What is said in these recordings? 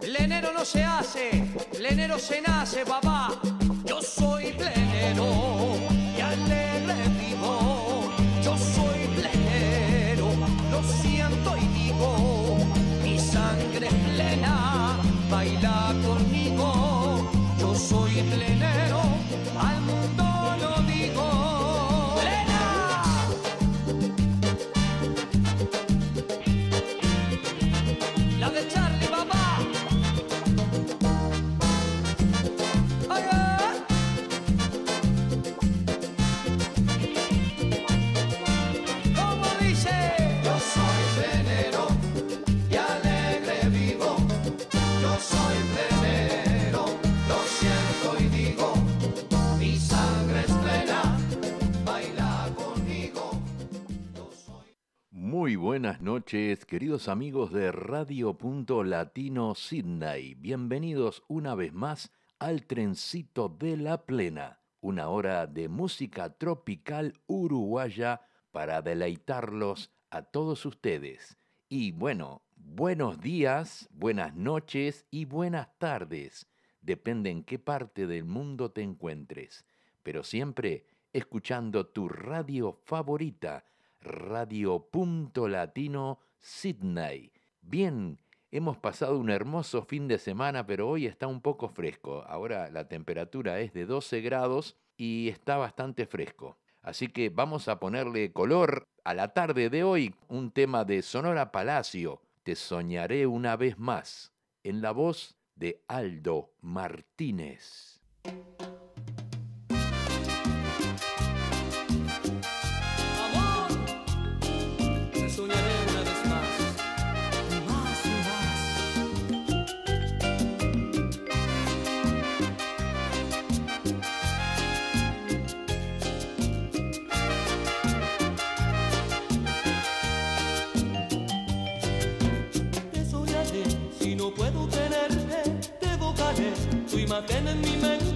Plenero no se hace, plenero se nace, papá. Yo soy plenero noches, queridos amigos de Radio Punto Latino Sydney. Bienvenidos una vez más al Trencito de la Plena, una hora de música tropical uruguaya para deleitarlos a todos ustedes. Y bueno, buenos días, buenas noches y buenas tardes. Depende en qué parte del mundo te encuentres, pero siempre escuchando tu radio favorita Radio Punto Latino Sydney. Bien, hemos pasado un hermoso fin de semana, pero hoy está un poco fresco. Ahora la temperatura es de 12 grados y está bastante fresco. Así que vamos a ponerle color a la tarde de hoy, un tema de Sonora Palacio, Te soñaré una vez más, en la voz de Aldo Martínez. Tu imagen en mi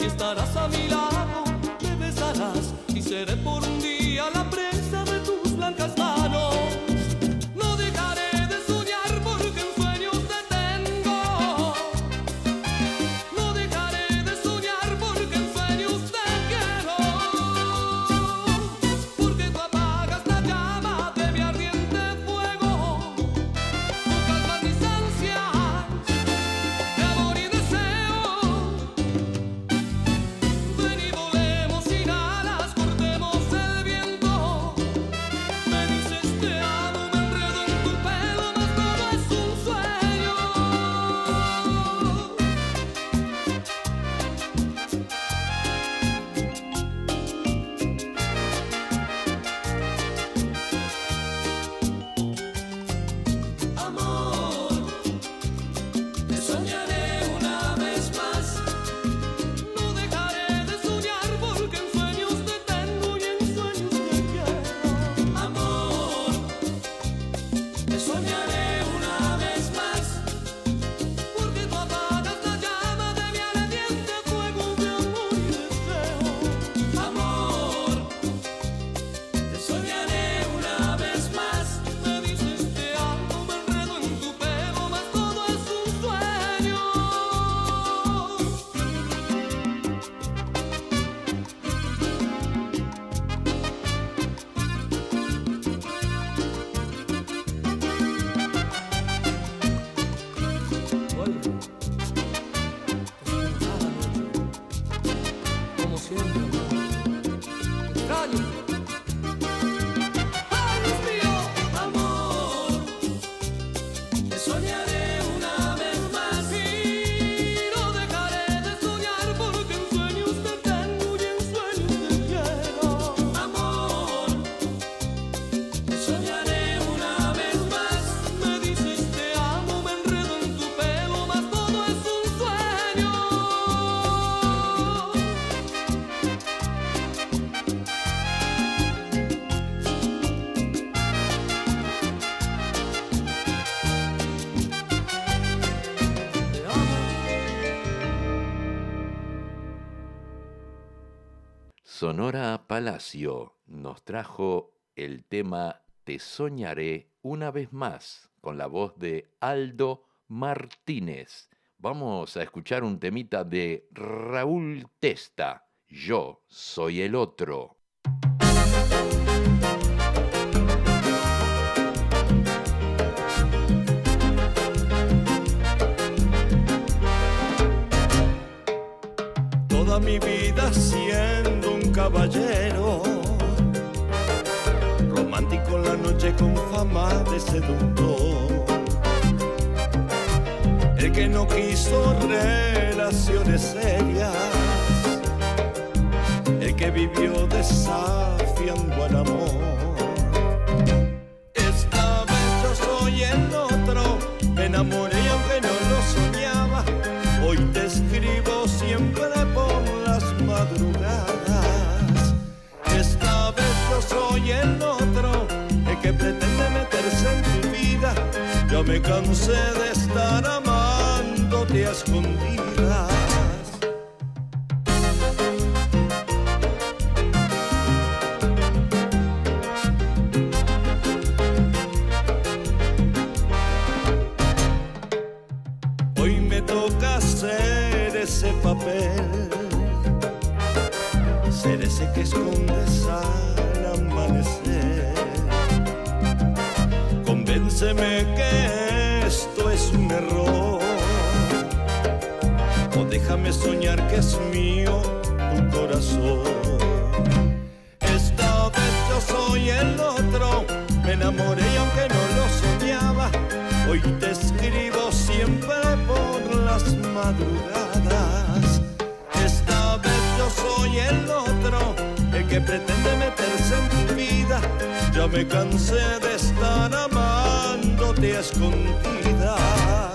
y estarás a mi lado, me besarás y seré por Sonora Palacio nos trajo el tema Te soñaré una vez más con la voz de Aldo Martínez. Vamos a escuchar un temita de Raúl Testa. Yo soy el otro. Toda mi vida caballero, romántico la noche con fama de seductor. El que no quiso relaciones serias, el que vivió desafiando al amor. Esta vez yo soy el que pretende meterse en tu vida. Ya me cansé de estar amándote a escondidas. Hoy me toca hacer ese papel, Convénceme que esto es un error. O déjame soñar que es mío tu corazón. Esta vez yo soy el otro. Me enamoré y aunque no lo soñaba, hoy te escribo siempre por las madrugadas. Esta vez yo soy el otro, el que pretende meterse en tu vida. Ya me cansé de estar amándote a escondidas.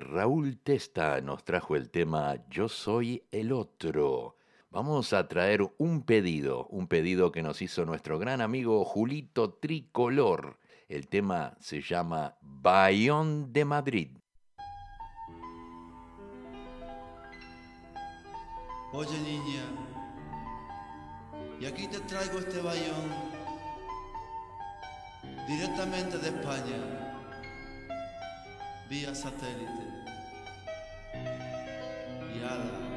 Raúl Testa nos trajo el tema Yo soy el otro. Vamos a traer un pedido, un pedido que nos hizo nuestro gran amigo Julito Tricolor. El tema se llama Bayón de Madrid. Oye niña, y aquí te traigo este bayón directamente de España, vía satélite. Y ala.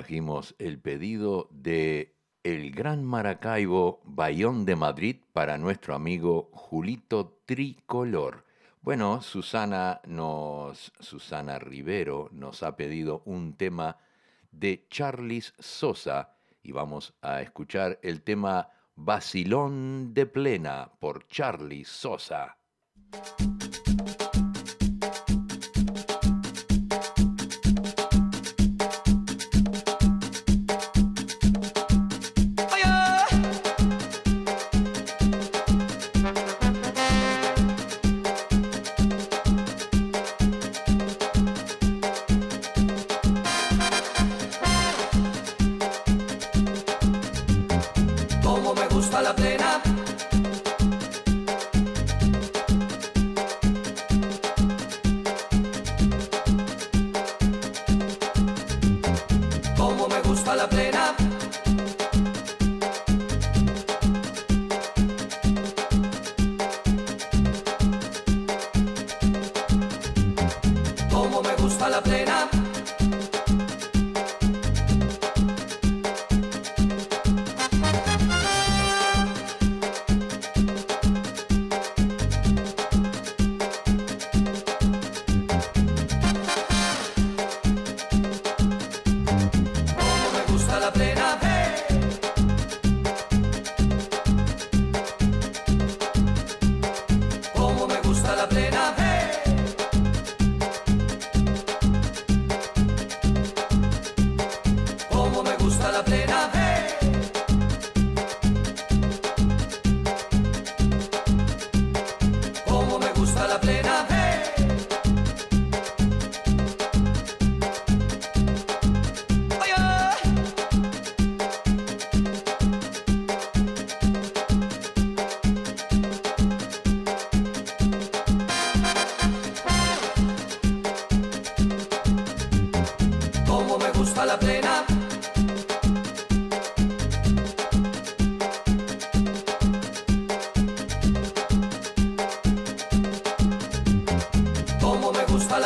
Trajimos el pedido de el Gran Maracaibo Bayón de Madrid para nuestro amigo Julito Tricolor. Bueno, Susana nos Susana Rivero nos ha pedido un tema de Charlis Sosa y vamos a escuchar el tema Basilón de Plena por Charlis Sosa.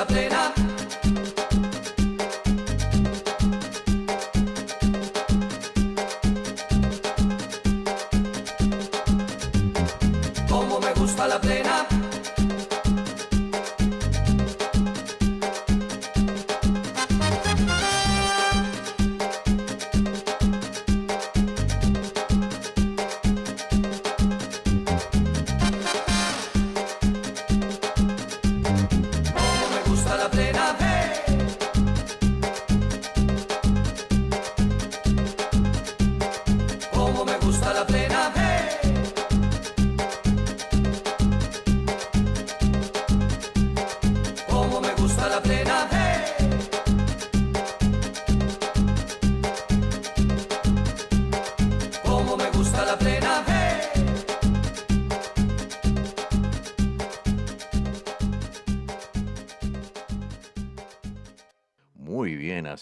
La plena.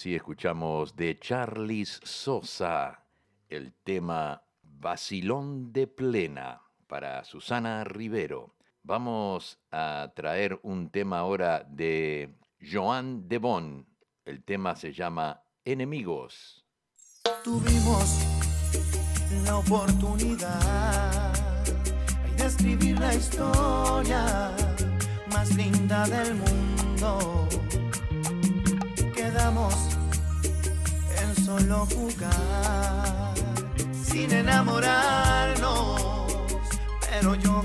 Así escuchamos de Charlis Sosa el tema Vacilón de Plena para Susana Rivero. Vamos a traer un tema ahora de Joan de Bon. El tema se llama Enemigos. tuvimos la oportunidad de escribir la historia más linda del mundo. Quedamos solo jugar, sin enamorarnos, pero yo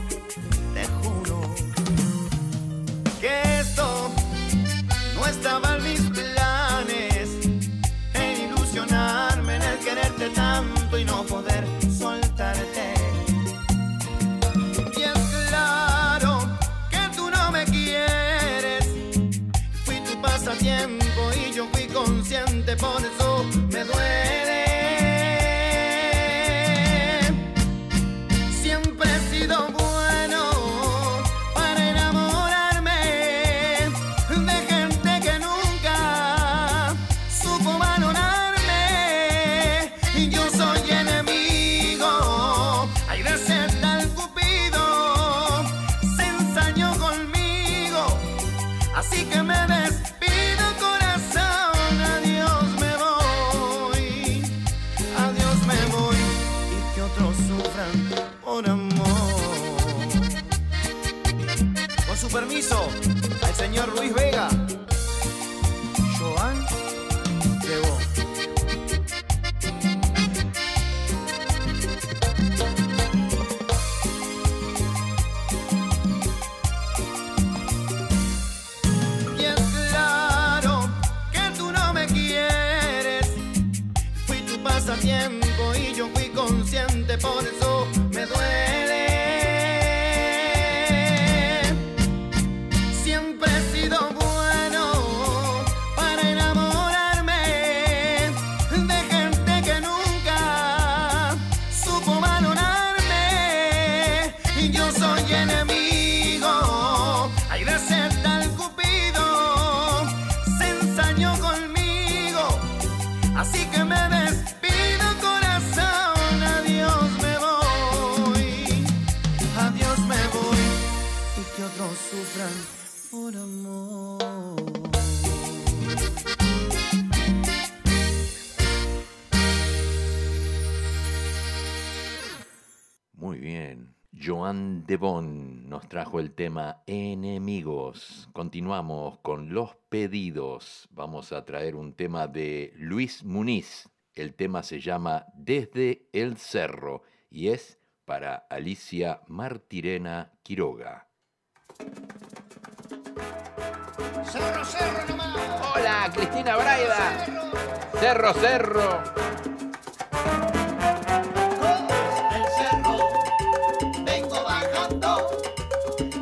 te juro que esto no estaba en mis planes en ilusionarme, en el quererte tanto y no poder soltarte. Y es claro que tú no me quieres, fui tu pasatiempo y yo fui consciente, por eso me que otros sufran por amor. Muy bien. Joan de Bon nos trajo el tema Enemigos. Continuamos con los pedidos. Vamos a traer un tema de Luis Muniz. El tema se llama Desde el Cerro y es para Alicia Martirena Quiroga. Cerro, cerro nomás. Hola, Cristina Braida. Cerro, cerro. El cerro, vengo bajando.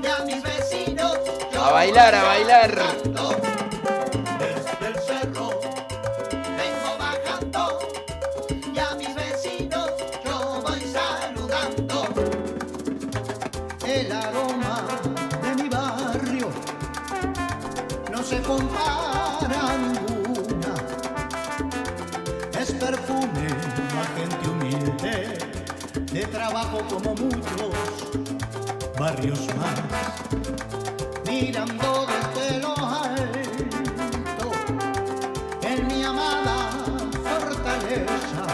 Y a mis vecinos. yo A bailar, a bailar. Como muchos barrios más, mirando desde lo alto en mi amada fortaleza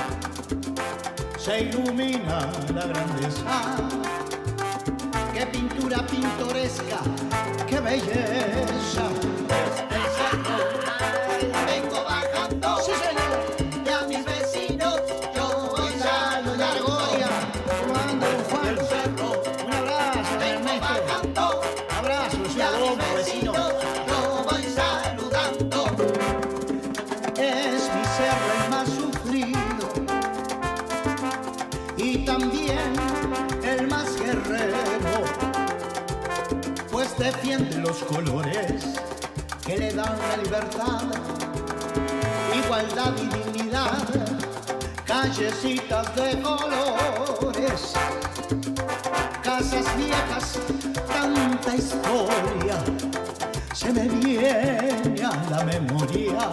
se ilumina la grandeza. Qué pintura pintoresca, qué belleza. Desde y también el más guerrero, pues defiende los colores que le dan la libertad, igualdad y dignidad, callecitas de colores, casas viejas, tanta historia, se me viene a la memoria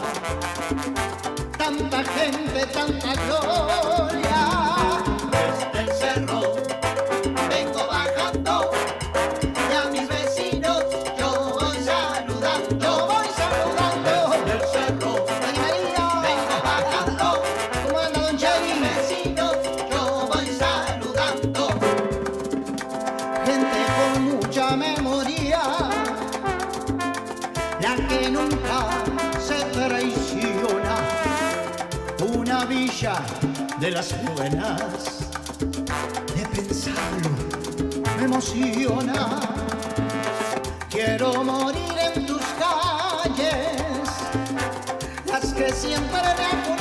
tanta gente, tanta gloria. Las buenas, de pensarlo me emociona, quiero morir en tus calles, las que siempre me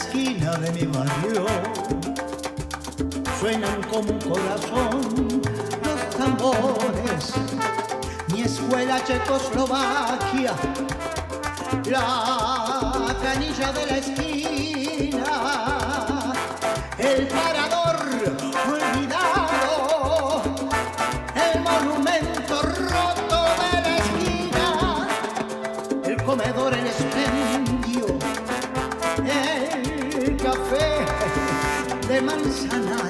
esquina de mi barrio suenan como un corazón los tambores. Mi escuela Checoslovaquia, la canilla de la esquina, el parador de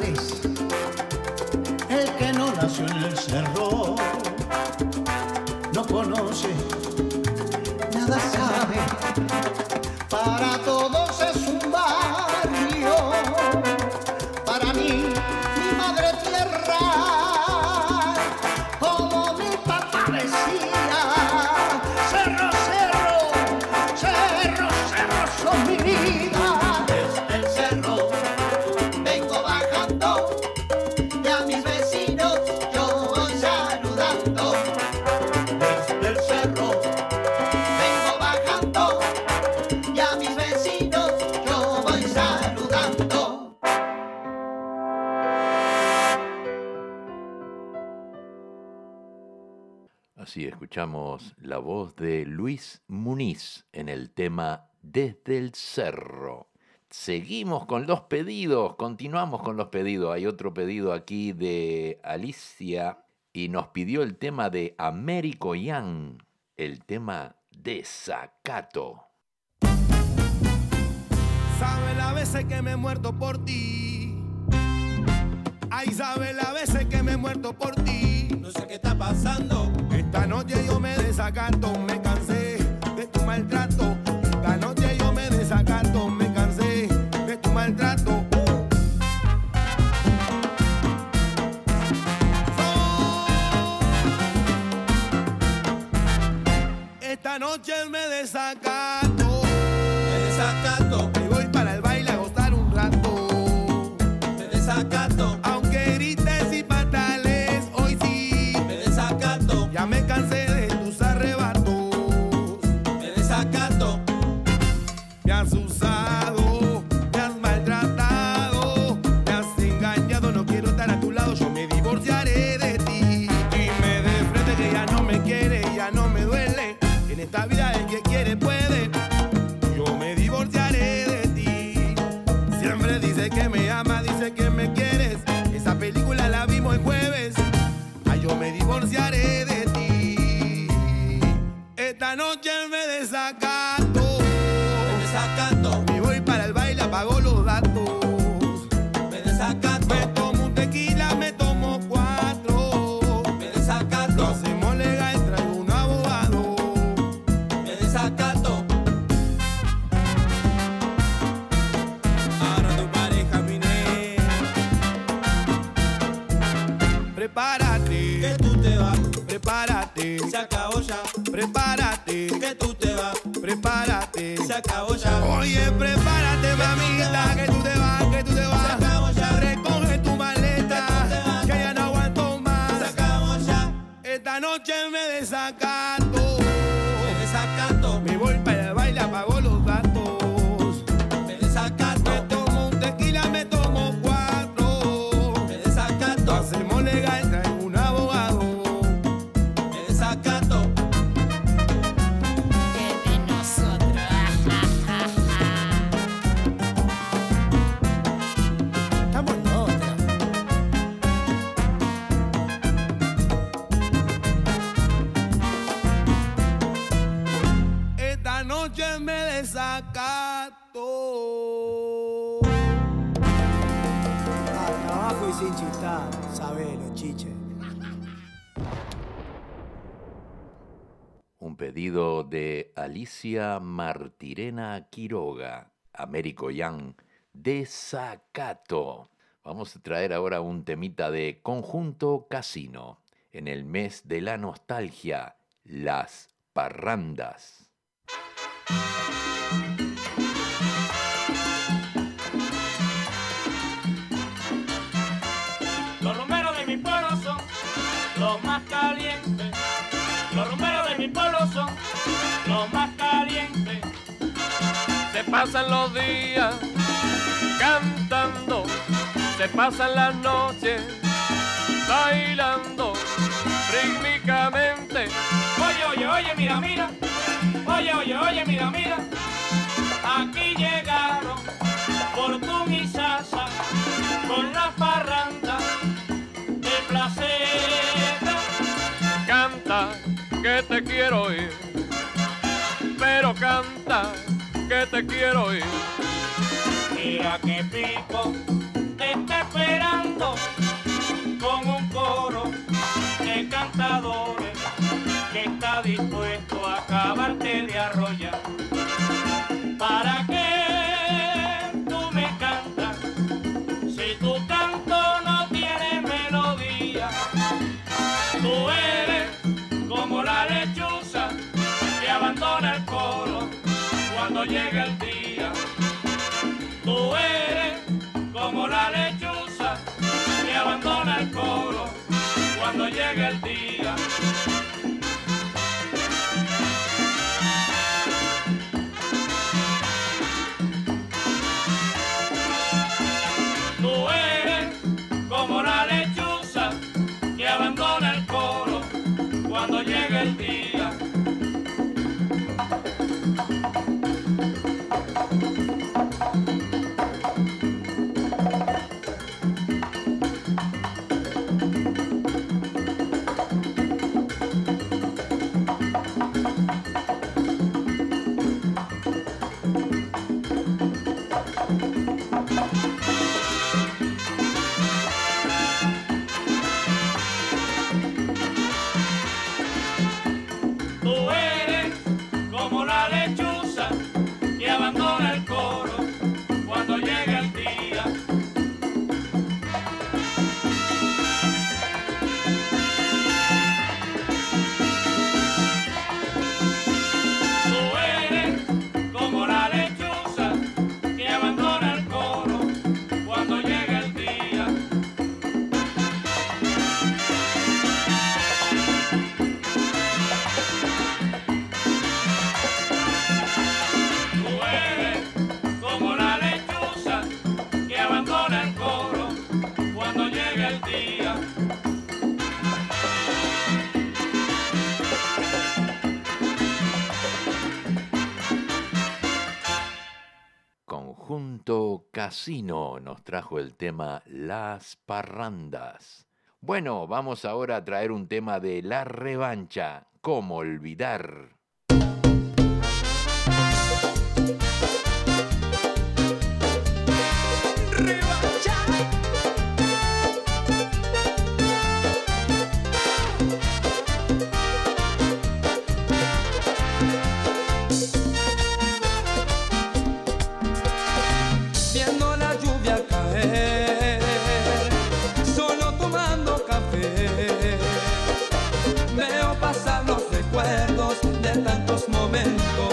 escuchamos la voz de Luis Muniz en el tema Desde el Cerro. Seguimos con los pedidos, continuamos con los pedidos. Hay otro pedido aquí de Alicia y nos pidió el tema de Américo Young, el tema Desacato. Sabe la veces que me he muerto por ti. Ay, sabe la veces que me he muerto por ti. No sé qué está pasando. Desacato, me cansé de tu maltrato. Esta noche yo me desacato, me cansé de tu maltrato. Esta noche me desacato. pedido de Alicia Martirena Quiroga, Américo Yang, Desacato. Vamos a traer ahora un temita de Conjunto Casino, en el mes de la nostalgia, las parrandas. Se pasan los días cantando, se pasan las noches bailando rítmicamente. Oye, oye, oye, mira, mira. Oye, oye, oye, mira, mira. Aquí llegaron Fortun y Sasa con la parranda de placeta. Canta que te quiero ir, pero canta que te quiero ir. Mira que Pipo te está esperando con un coro de cantadores que está dispuesto a acabarte de arrollar. Yeah. Cocino nos trajo el tema Las Parrandas. Bueno, vamos ahora a traer un tema de La Revancha, ¿Cómo olvidar? los momentos.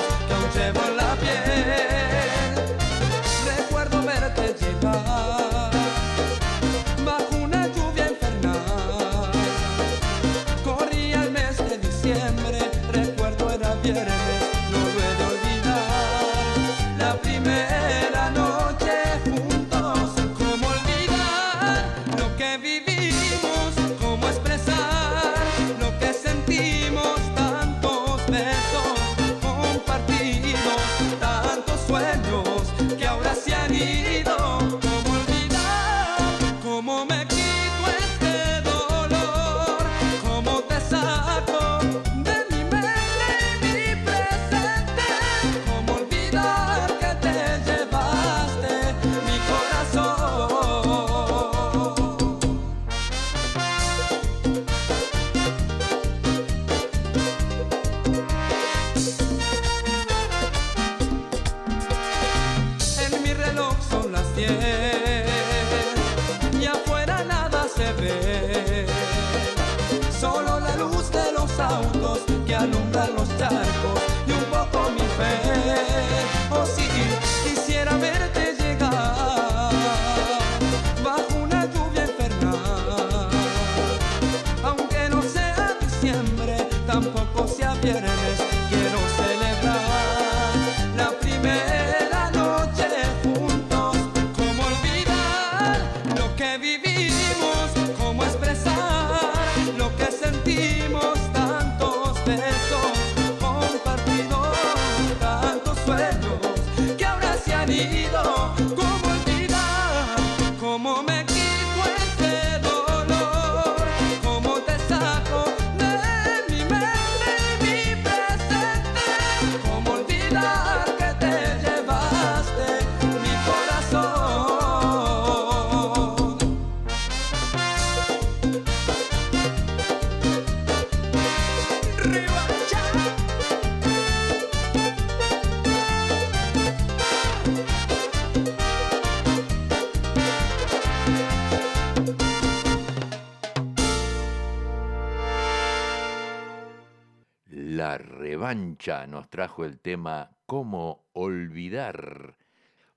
Nos trajo el tema ¿Cómo olvidar?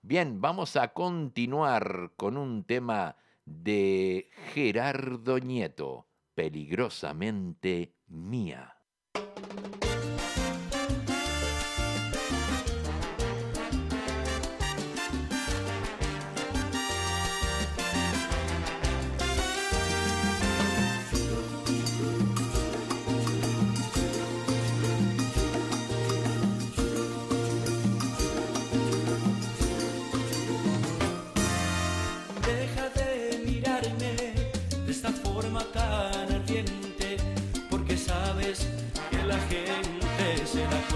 Bien, vamos a continuar con un tema de Gerardo Nieto, peligrosamente mía. gente será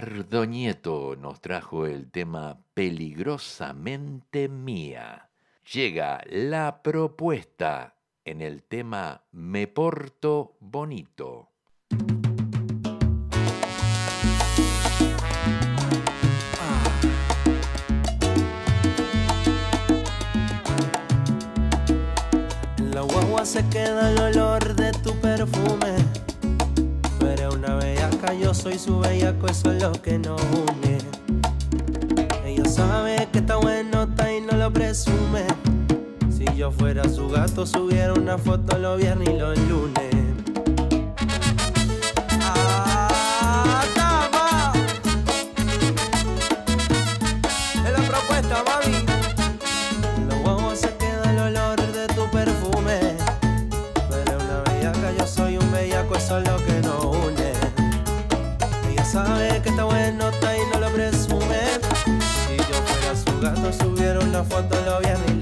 Ricardo Nieto nos trajo el tema Peligrosamente Mía. Llega la propuesta en el tema Me Porto Bonito. La guagua se queda el olor de tu perfume soy y su bellaco, eso es lo que nos une. Ella sabe que está bueno, está y no lo presume. Si yo fuera su gato, subiera una foto los viernes y los lunes. una foto lo viernes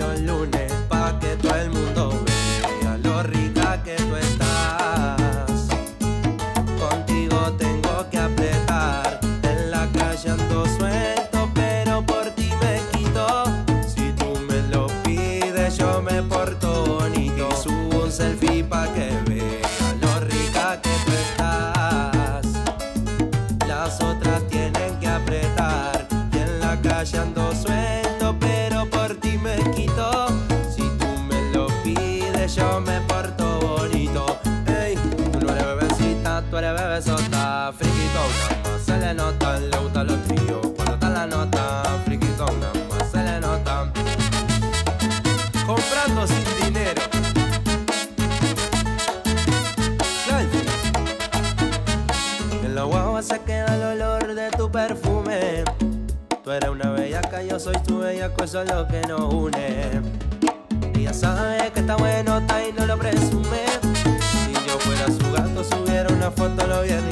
eso es lo que nos une. Ella sabe que está bueno, está y no lo presume. Si yo fuera su gato, subiera una foto, lo viene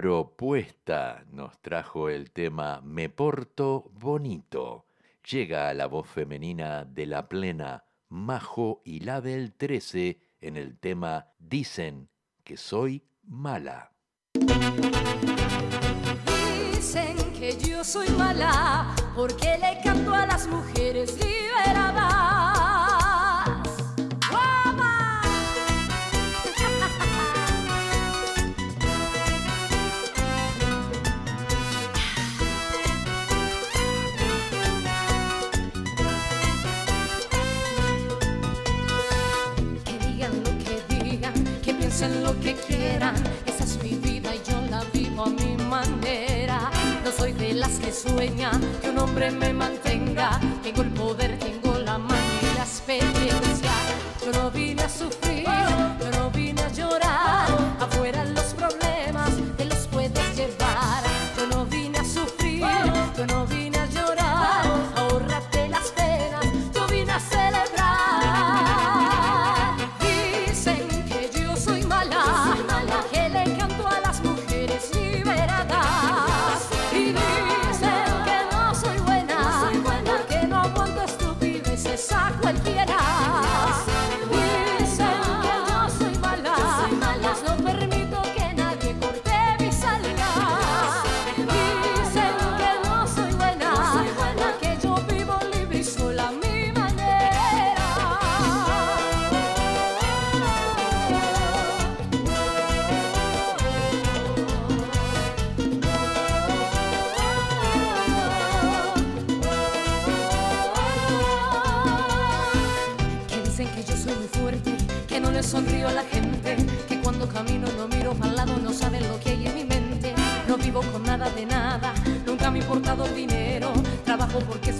propuesta nos trajo el tema Me Porto Bonito. Llega a la voz femenina de la plena Majo y la del 13 en el tema Dicen que soy mala. Dicen que yo soy mala porque le canto a las mujeres liberadas. que sueña que un hombre me mantenga. Tengo el poder vivo con nada de nada, nunca me ha importado dinero, trabajo porque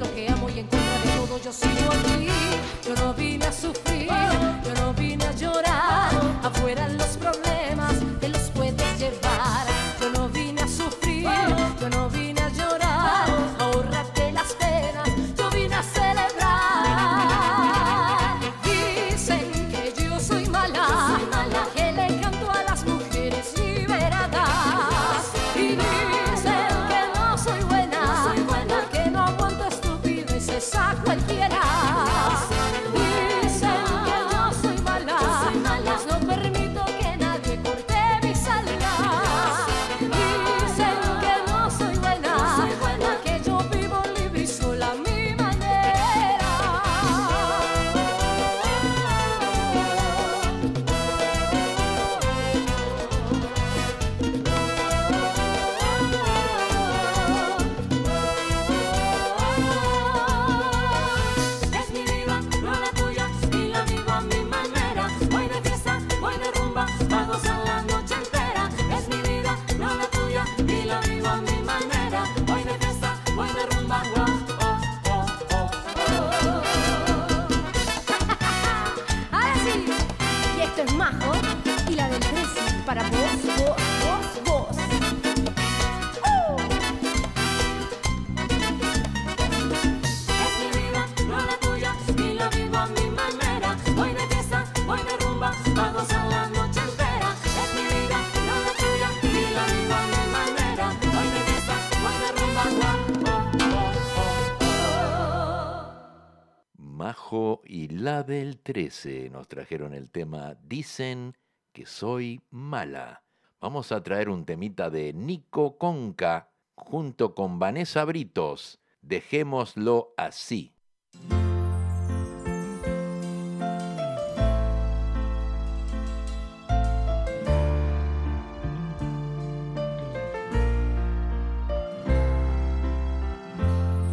13 eh, nos trajeron el tema Dicen que soy mala. Vamos a traer un temita de Nico Conca junto con Vanessa Britos. Dejémoslo así.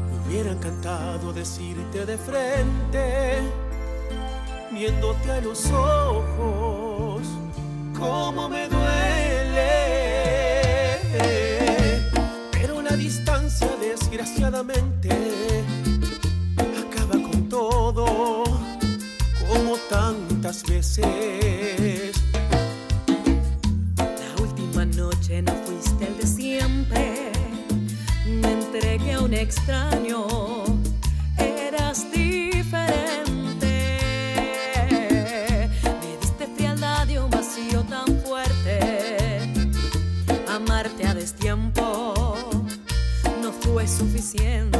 Me hubiera encantado decirte de frente viéndote a los ojos, cómo me duele. Pero la distancia, desgraciadamente, acaba con todo, como tantas veces. La última noche no fuiste el de siempre, me entregué a un extraño, eras suficiente.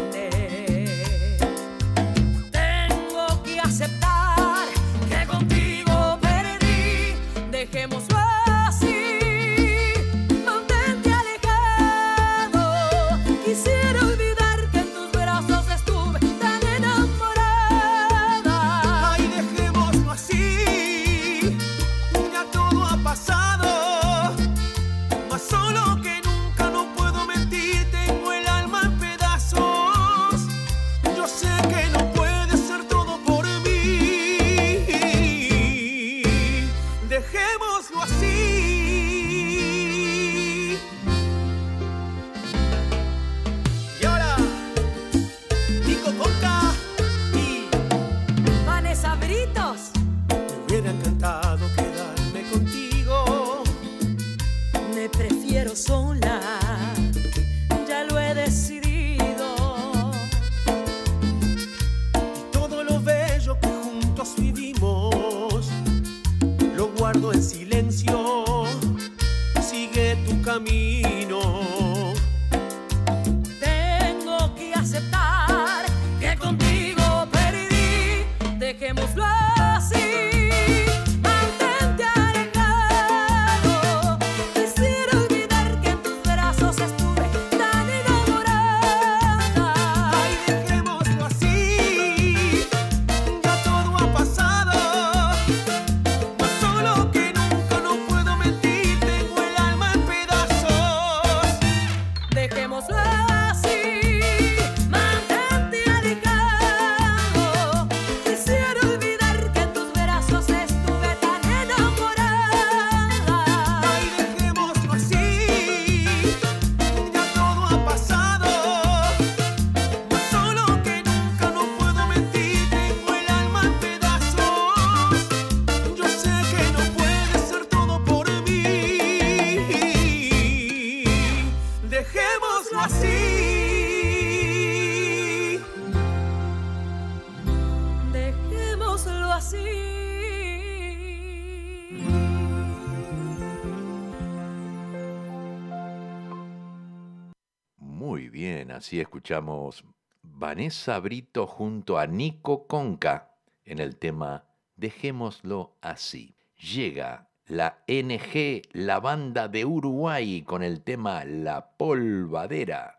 escuchamos Vanessa Brito junto a Nico Conca en el tema Dejémoslo así. Llega la NG, la banda de Uruguay con el tema La Polvadera.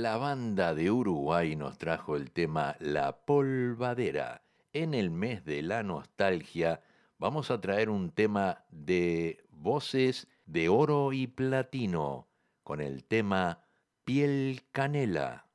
la banda de Uruguay nos trajo el tema La Polvadera. En el mes de la nostalgia vamos a traer un tema de voces de oro y platino con el tema Piel Canela.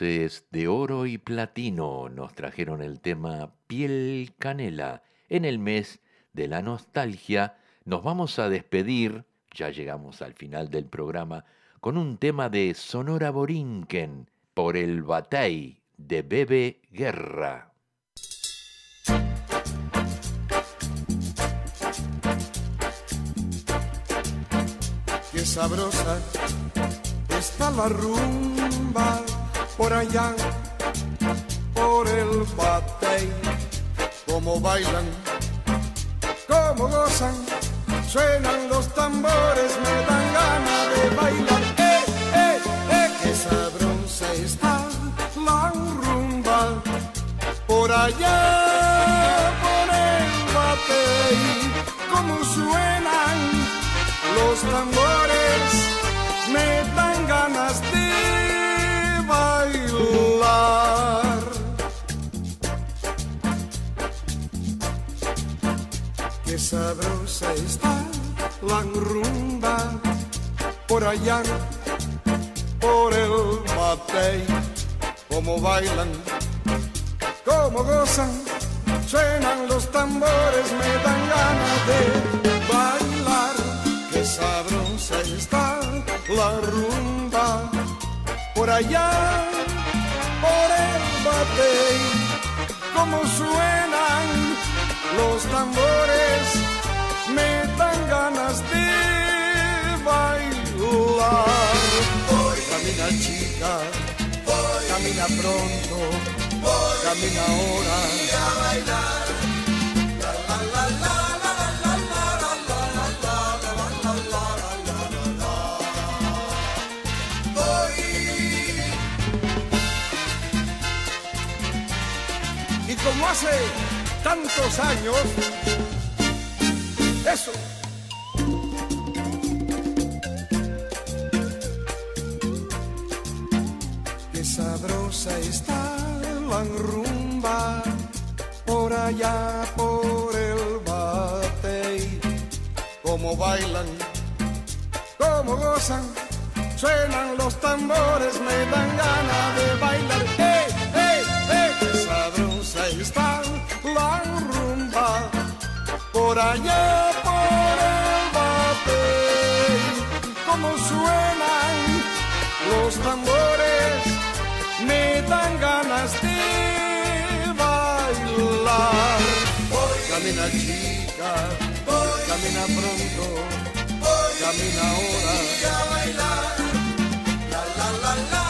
De oro y platino nos trajeron el tema Piel Canela. En el mes de la nostalgia nos vamos a despedir, ya llegamos al final del programa, con un tema de Sonora Borinquen por el Batey de Bebe Guerra. Qué sabrosa está la rumba por allá, por el batey, como bailan, como gozan, suenan los tambores, me dan ganas de bailar. ¡Eh, eh, eh! Qué sabrosa está la rumba por allá, por el batey, como suenan los tambores, bailar. Qué sabrosa está la rumba por allá, por el batey, como bailan, como gozan, suenan los tambores, me dan ganas de bailar. Qué sabrosa está la rumba por allá, por el batey, como suenan los tambores, me dan ganas de bailar. Camina chica, camina pronto, camina ahora. a bailar. La, la, la, la. Hace tantos años, eso. Qué sabrosa está la rumba por allá por el batey, como bailan, como gozan, suenan los tambores, me dan ganas de bailar. ¡Ey, está la rumba por allá por el batey, como suenan los tambores, me dan ganas de bailar. Camina chica, camina pronto, camina ahora. a bailar. La, la, la, la, la, la,